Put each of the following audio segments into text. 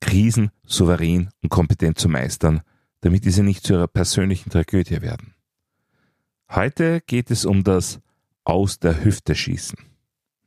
Krisen souverän und kompetent zu meistern, damit diese nicht zu ihrer persönlichen Tragödie werden. Heute geht es um das Aus der Hüfte schießen.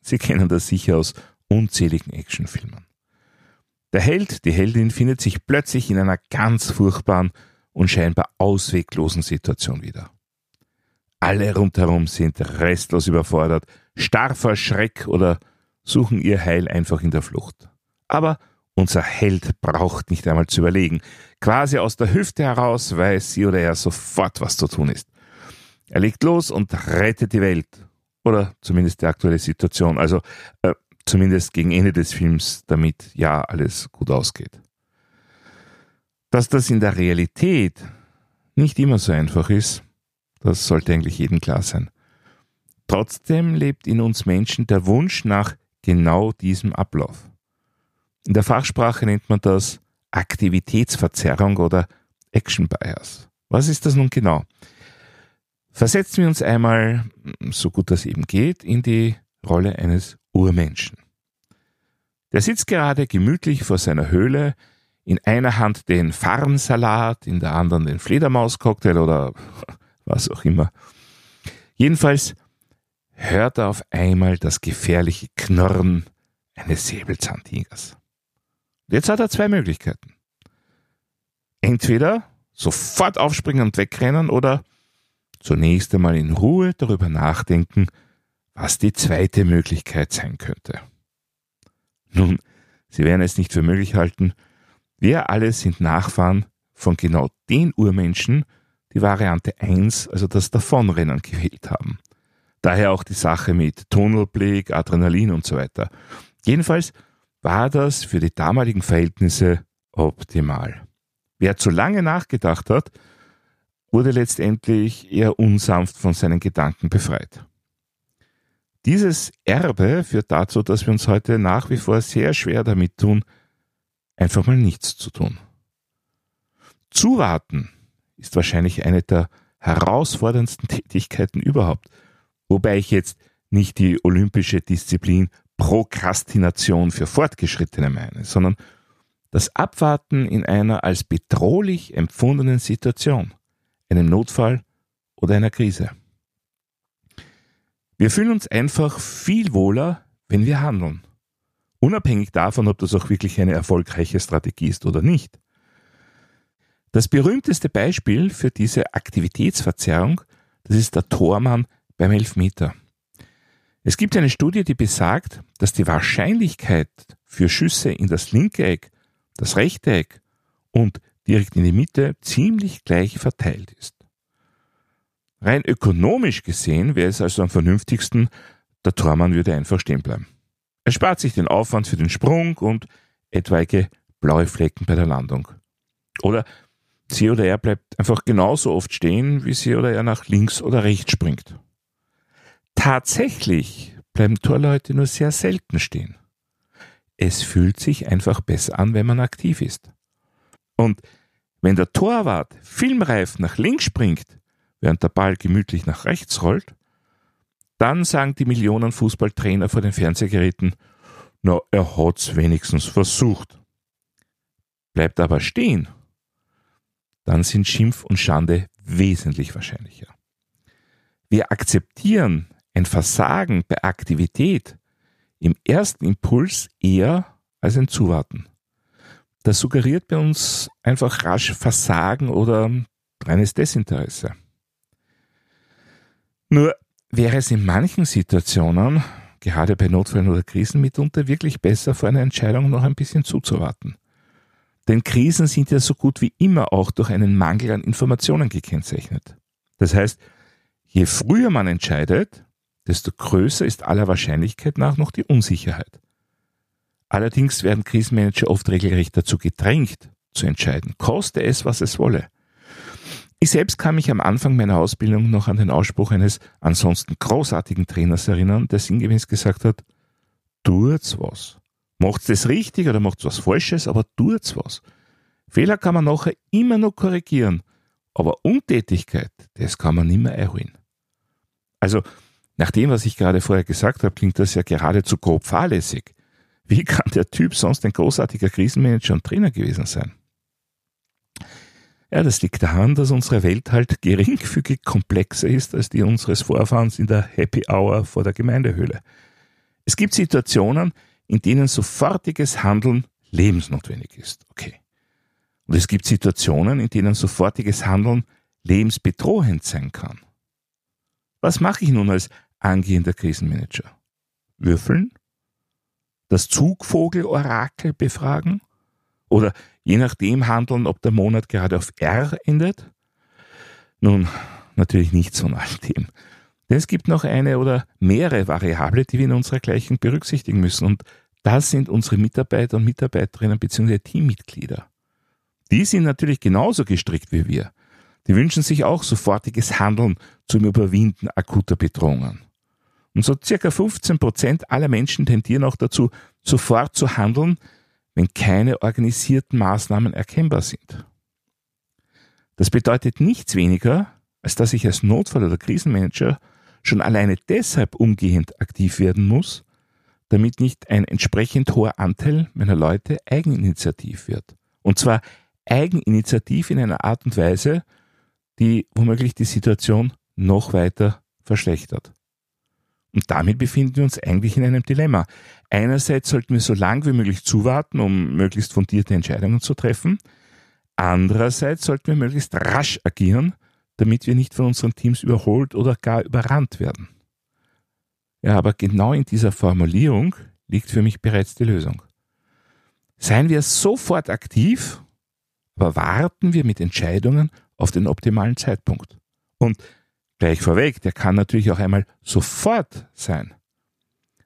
Sie kennen das sicher aus unzähligen Actionfilmen. Der Held, die Heldin findet sich plötzlich in einer ganz furchtbaren und scheinbar ausweglosen Situation wieder. Alle rundherum sind restlos überfordert, starr vor Schreck oder suchen ihr Heil einfach in der Flucht. Aber unser Held braucht nicht einmal zu überlegen. Quasi aus der Hüfte heraus weiß sie oder er sofort, was zu tun ist. Er legt los und rettet die Welt. Oder zumindest die aktuelle Situation. Also äh, zumindest gegen Ende des Films, damit ja alles gut ausgeht. Dass das in der Realität nicht immer so einfach ist, das sollte eigentlich jedem klar sein. Trotzdem lebt in uns Menschen der Wunsch nach genau diesem Ablauf. In der Fachsprache nennt man das Aktivitätsverzerrung oder Action Bias. Was ist das nun genau? Versetzen wir uns einmal, so gut das eben geht, in die Rolle eines Urmenschen. Der sitzt gerade gemütlich vor seiner Höhle, in einer Hand den Farnsalat, in der anderen den Fledermauscocktail oder was auch immer. Jedenfalls hört er auf einmal das gefährliche Knurren eines Säbelzahntigers. Jetzt hat er zwei Möglichkeiten. Entweder sofort aufspringen und wegrennen oder zunächst einmal in Ruhe darüber nachdenken, was die zweite Möglichkeit sein könnte. Nun, Sie werden es nicht für möglich halten, wir alle sind Nachfahren von genau den Urmenschen, die Variante 1, also das Davonrennen gewählt haben. Daher auch die Sache mit Tunnelblick, Adrenalin und so weiter. Jedenfalls war das für die damaligen Verhältnisse optimal. Wer zu lange nachgedacht hat, wurde letztendlich eher unsanft von seinen Gedanken befreit. Dieses Erbe führt dazu, dass wir uns heute nach wie vor sehr schwer damit tun, einfach mal nichts zu tun. Zuwarten ist wahrscheinlich eine der herausforderndsten Tätigkeiten überhaupt, wobei ich jetzt nicht die olympische Disziplin Prokrastination für Fortgeschrittene meine, sondern das Abwarten in einer als bedrohlich empfundenen Situation, einem Notfall oder einer Krise. Wir fühlen uns einfach viel wohler, wenn wir handeln. Unabhängig davon, ob das auch wirklich eine erfolgreiche Strategie ist oder nicht. Das berühmteste Beispiel für diese Aktivitätsverzerrung, das ist der Tormann beim Elfmeter. Es gibt eine Studie, die besagt, dass die Wahrscheinlichkeit für Schüsse in das linke Eck, das rechte Eck und direkt in die Mitte ziemlich gleich verteilt ist. Rein ökonomisch gesehen wäre es also am vernünftigsten, der Tormann würde einfach stehen bleiben. Er spart sich den Aufwand für den Sprung und etwaige blaue Flecken bei der Landung. Oder sie oder er bleibt einfach genauso oft stehen, wie sie oder er nach links oder rechts springt. Tatsächlich bleiben Torleute nur sehr selten stehen. Es fühlt sich einfach besser an, wenn man aktiv ist. Und wenn der Torwart filmreif nach links springt, während der Ball gemütlich nach rechts rollt, dann sagen die Millionen Fußballtrainer vor den Fernsehgeräten, na, er hat's wenigstens versucht. Bleibt aber stehen, dann sind Schimpf und Schande wesentlich wahrscheinlicher. Wir akzeptieren ein Versagen bei Aktivität im ersten Impuls eher als ein Zuwarten. Das suggeriert bei uns einfach rasch Versagen oder reines Desinteresse. Nur wäre es in manchen Situationen, gerade bei Notfällen oder Krisen, mitunter wirklich besser, vor einer Entscheidung noch ein bisschen zuzuwarten. Denn Krisen sind ja so gut wie immer auch durch einen Mangel an Informationen gekennzeichnet. Das heißt, je früher man entscheidet, desto größer ist aller Wahrscheinlichkeit nach noch die Unsicherheit. Allerdings werden Krisenmanager oft regelrecht dazu gedrängt, zu entscheiden, koste es, was es wolle. Ich selbst kann mich am Anfang meiner Ausbildung noch an den Ausspruch eines ansonsten großartigen Trainers erinnern, der sinngemäß gesagt hat, tut's was. Macht's das richtig oder macht's was Falsches, aber tut's was. Fehler kann man nachher immer noch korrigieren, aber Untätigkeit, das kann man nimmer erholen. Also, nach dem, was ich gerade vorher gesagt habe, klingt das ja geradezu grob fahrlässig. Wie kann der Typ sonst ein großartiger Krisenmanager und Trainer gewesen sein? Ja, das liegt daran, dass unsere Welt halt geringfügig komplexer ist als die unseres Vorfahrens in der Happy Hour vor der Gemeindehöhle. Es gibt Situationen, in denen sofortiges Handeln lebensnotwendig ist. Okay. Und es gibt Situationen, in denen sofortiges Handeln lebensbedrohend sein kann. Was mache ich nun als angehender Krisenmanager? Würfeln? Das Zugvogel-Orakel befragen? Oder je nachdem handeln, ob der Monat gerade auf R endet? Nun, natürlich nichts von all dem. Denn es gibt noch eine oder mehrere Variable, die wir in unserer Gleichung berücksichtigen müssen. Und das sind unsere Mitarbeiter und Mitarbeiterinnen bzw. Teammitglieder. Die sind natürlich genauso gestrickt wie wir. Die wünschen sich auch sofortiges Handeln zum Überwinden akuter Bedrohungen. Und so circa 15 Prozent aller Menschen tendieren auch dazu, sofort zu handeln, wenn keine organisierten Maßnahmen erkennbar sind. Das bedeutet nichts weniger, als dass ich als Notfall- oder Krisenmanager schon alleine deshalb umgehend aktiv werden muss, damit nicht ein entsprechend hoher Anteil meiner Leute eigeninitiativ wird. Und zwar Eigeninitiativ in einer Art und Weise, die womöglich die Situation noch weiter verschlechtert. Und damit befinden wir uns eigentlich in einem Dilemma. Einerseits sollten wir so lang wie möglich zuwarten, um möglichst fundierte Entscheidungen zu treffen. Andererseits sollten wir möglichst rasch agieren, damit wir nicht von unseren Teams überholt oder gar überrannt werden. Ja, aber genau in dieser Formulierung liegt für mich bereits die Lösung. Seien wir sofort aktiv, aber warten wir mit Entscheidungen auf den optimalen Zeitpunkt. Und gleich vorweg, der kann natürlich auch einmal sofort sein.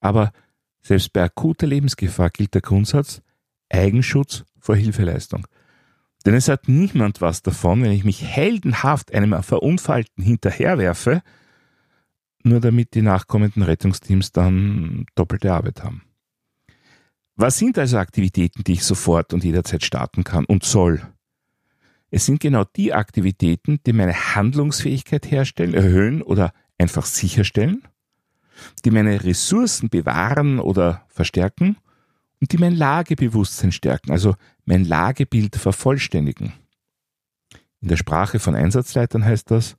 Aber selbst bei akuter Lebensgefahr gilt der Grundsatz Eigenschutz vor Hilfeleistung. Denn es hat niemand was davon, wenn ich mich heldenhaft einem Verunfallten hinterherwerfe, nur damit die nachkommenden Rettungsteams dann doppelte Arbeit haben. Was sind also Aktivitäten, die ich sofort und jederzeit starten kann und soll? Es sind genau die Aktivitäten, die meine Handlungsfähigkeit herstellen, erhöhen oder einfach sicherstellen, die meine Ressourcen bewahren oder verstärken und die mein Lagebewusstsein stärken, also mein Lagebild vervollständigen. In der Sprache von Einsatzleitern heißt das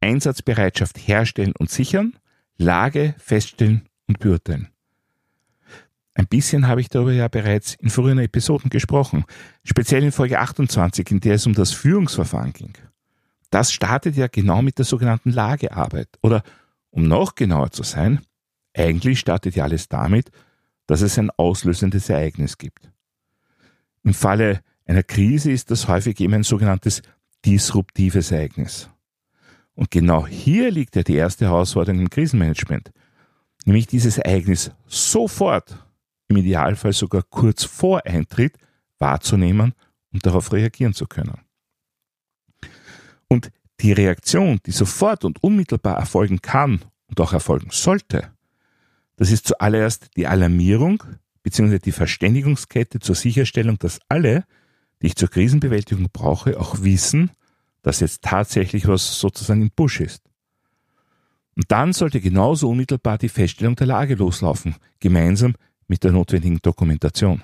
Einsatzbereitschaft herstellen und sichern, Lage feststellen und beurteilen. Ein bisschen habe ich darüber ja bereits in früheren Episoden gesprochen, speziell in Folge 28, in der es um das Führungsverfahren ging. Das startet ja genau mit der sogenannten Lagearbeit. Oder, um noch genauer zu sein, eigentlich startet ja alles damit, dass es ein auslösendes Ereignis gibt. Im Falle einer Krise ist das häufig eben ein sogenanntes disruptives Ereignis. Und genau hier liegt ja die erste Herausforderung im Krisenmanagement, nämlich dieses Ereignis sofort im Idealfall sogar kurz vor Eintritt wahrzunehmen und darauf reagieren zu können. Und die Reaktion, die sofort und unmittelbar erfolgen kann und auch erfolgen sollte, das ist zuallererst die Alarmierung bzw. die Verständigungskette zur Sicherstellung, dass alle, die ich zur Krisenbewältigung brauche, auch wissen, dass jetzt tatsächlich was sozusagen im Busch ist. Und dann sollte genauso unmittelbar die Feststellung der Lage loslaufen, gemeinsam mit der notwendigen Dokumentation.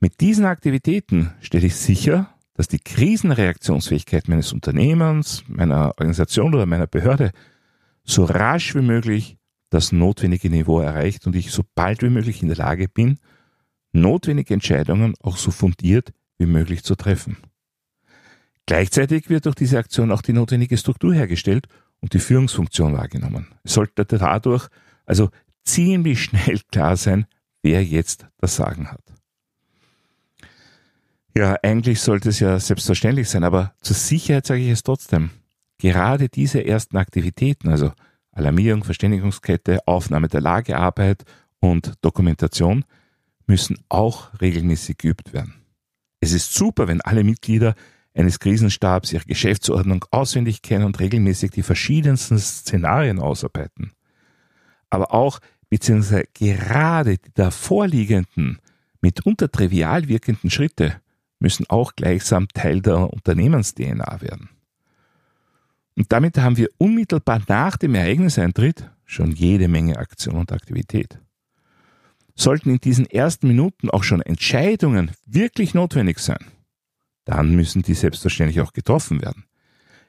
Mit diesen Aktivitäten stelle ich sicher, dass die Krisenreaktionsfähigkeit meines Unternehmens, meiner Organisation oder meiner Behörde so rasch wie möglich das notwendige Niveau erreicht und ich so bald wie möglich in der Lage bin, notwendige Entscheidungen auch so fundiert wie möglich zu treffen. Gleichzeitig wird durch diese Aktion auch die notwendige Struktur hergestellt und die Führungsfunktion wahrgenommen. Es sollte dadurch also ziemlich schnell klar sein, wer jetzt das Sagen hat. Ja, eigentlich sollte es ja selbstverständlich sein, aber zur Sicherheit sage ich es trotzdem. Gerade diese ersten Aktivitäten, also Alarmierung, Verständigungskette, Aufnahme der Lagearbeit und Dokumentation, müssen auch regelmäßig geübt werden. Es ist super, wenn alle Mitglieder eines Krisenstabs ihre Geschäftsordnung auswendig kennen und regelmäßig die verschiedensten Szenarien ausarbeiten. Aber auch beziehungsweise gerade die davorliegenden, mitunter trivial wirkenden Schritte müssen auch gleichsam Teil der Unternehmens-DNA werden. Und damit haben wir unmittelbar nach dem Ereigniseintritt schon jede Menge Aktion und Aktivität. Sollten in diesen ersten Minuten auch schon Entscheidungen wirklich notwendig sein, dann müssen die selbstverständlich auch getroffen werden.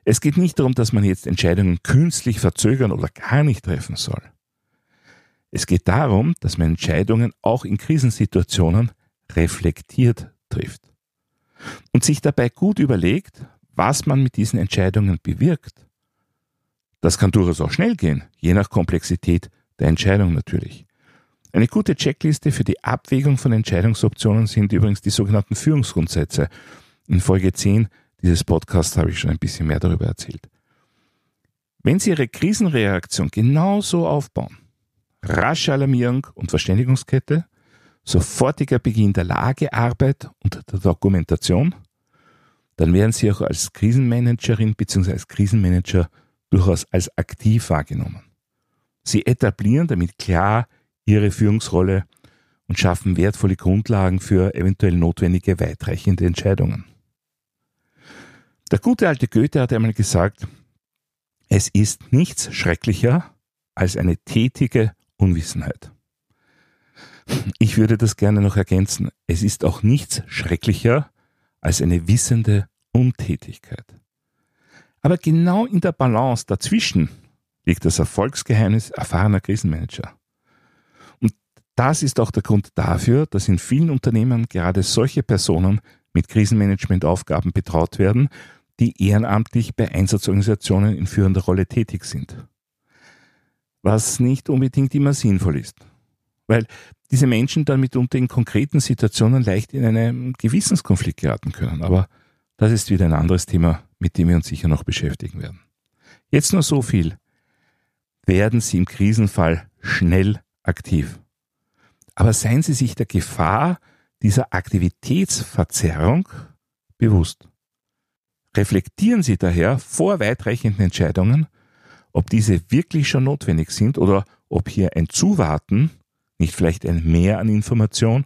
Es geht nicht darum, dass man jetzt Entscheidungen künstlich verzögern oder gar nicht treffen soll. Es geht darum, dass man Entscheidungen auch in Krisensituationen reflektiert trifft und sich dabei gut überlegt, was man mit diesen Entscheidungen bewirkt. Das kann durchaus auch schnell gehen, je nach Komplexität der Entscheidung natürlich. Eine gute Checkliste für die Abwägung von Entscheidungsoptionen sind übrigens die sogenannten Führungsgrundsätze. In Folge 10 dieses Podcasts habe ich schon ein bisschen mehr darüber erzählt. Wenn Sie Ihre Krisenreaktion genauso aufbauen, rasche Alarmierung und Verständigungskette, sofortiger Beginn der Lagearbeit und der Dokumentation, dann werden Sie auch als Krisenmanagerin bzw. als Krisenmanager durchaus als aktiv wahrgenommen. Sie etablieren damit klar Ihre Führungsrolle und schaffen wertvolle Grundlagen für eventuell notwendige weitreichende Entscheidungen. Der gute alte Goethe hat einmal gesagt, es ist nichts schrecklicher als eine tätige Unwissenheit. Ich würde das gerne noch ergänzen. Es ist auch nichts schrecklicher als eine wissende Untätigkeit. Aber genau in der Balance dazwischen liegt das Erfolgsgeheimnis erfahrener Krisenmanager. Und das ist auch der Grund dafür, dass in vielen Unternehmen gerade solche Personen mit Krisenmanagementaufgaben betraut werden, die ehrenamtlich bei Einsatzorganisationen in führender Rolle tätig sind was nicht unbedingt immer sinnvoll ist. Weil diese Menschen dann mitunter in konkreten Situationen leicht in einen Gewissenskonflikt geraten können. Aber das ist wieder ein anderes Thema, mit dem wir uns sicher noch beschäftigen werden. Jetzt nur so viel. Werden Sie im Krisenfall schnell aktiv. Aber seien Sie sich der Gefahr dieser Aktivitätsverzerrung bewusst. Reflektieren Sie daher vor weitreichenden Entscheidungen, ob diese wirklich schon notwendig sind oder ob hier ein Zuwarten nicht vielleicht ein Mehr an Information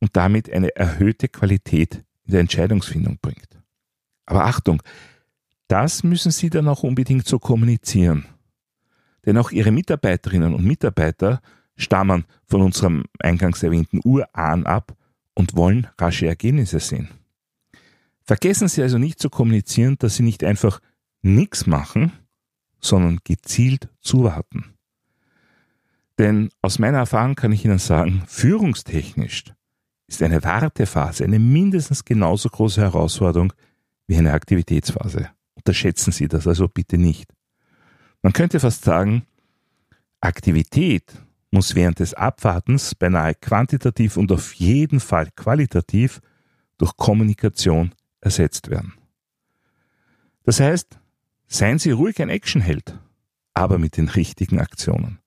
und damit eine erhöhte Qualität in der Entscheidungsfindung bringt. Aber Achtung, das müssen Sie dann auch unbedingt so kommunizieren. Denn auch Ihre Mitarbeiterinnen und Mitarbeiter stammen von unserem eingangs erwähnten Urahn ab und wollen rasche Ergebnisse sehen. Vergessen Sie also nicht zu kommunizieren, dass Sie nicht einfach nichts machen, sondern gezielt zuwarten. Denn aus meiner Erfahrung kann ich Ihnen sagen, führungstechnisch ist eine Wartephase eine mindestens genauso große Herausforderung wie eine Aktivitätsphase. Unterschätzen Sie das also bitte nicht. Man könnte fast sagen, Aktivität muss während des Abwartens beinahe quantitativ und auf jeden Fall qualitativ durch Kommunikation ersetzt werden. Das heißt, Seien Sie ruhig ein Actionheld, aber mit den richtigen Aktionen.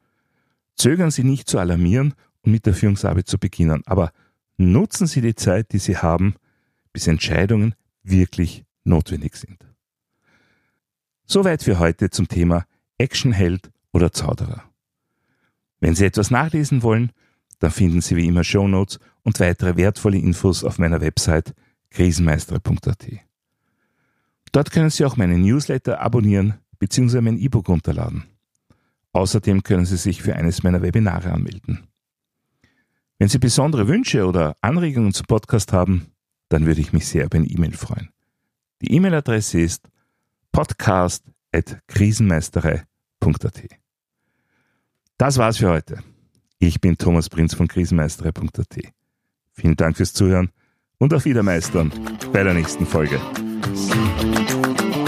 Zögern Sie nicht zu alarmieren und mit der Führungsarbeit zu beginnen, aber nutzen Sie die Zeit, die Sie haben, bis Entscheidungen wirklich notwendig sind. Soweit für heute zum Thema Actionheld oder Zauderer. Wenn Sie etwas nachlesen wollen, dann finden Sie wie immer Shownotes und weitere wertvolle Infos auf meiner Website krisenmeister.at. Dort können Sie auch meinen Newsletter abonnieren bzw. mein E-Book runterladen. Außerdem können Sie sich für eines meiner Webinare anmelden. Wenn Sie besondere Wünsche oder Anregungen zum Podcast haben, dann würde ich mich sehr über eine E-Mail freuen. Die E-Mail-Adresse ist podcast.krisenmeisterei.at. Das war's für heute. Ich bin Thomas Prinz von krisenmeisterei.at. Vielen Dank fürs Zuhören und auf Wiedermeistern bei der nächsten Folge. podcast.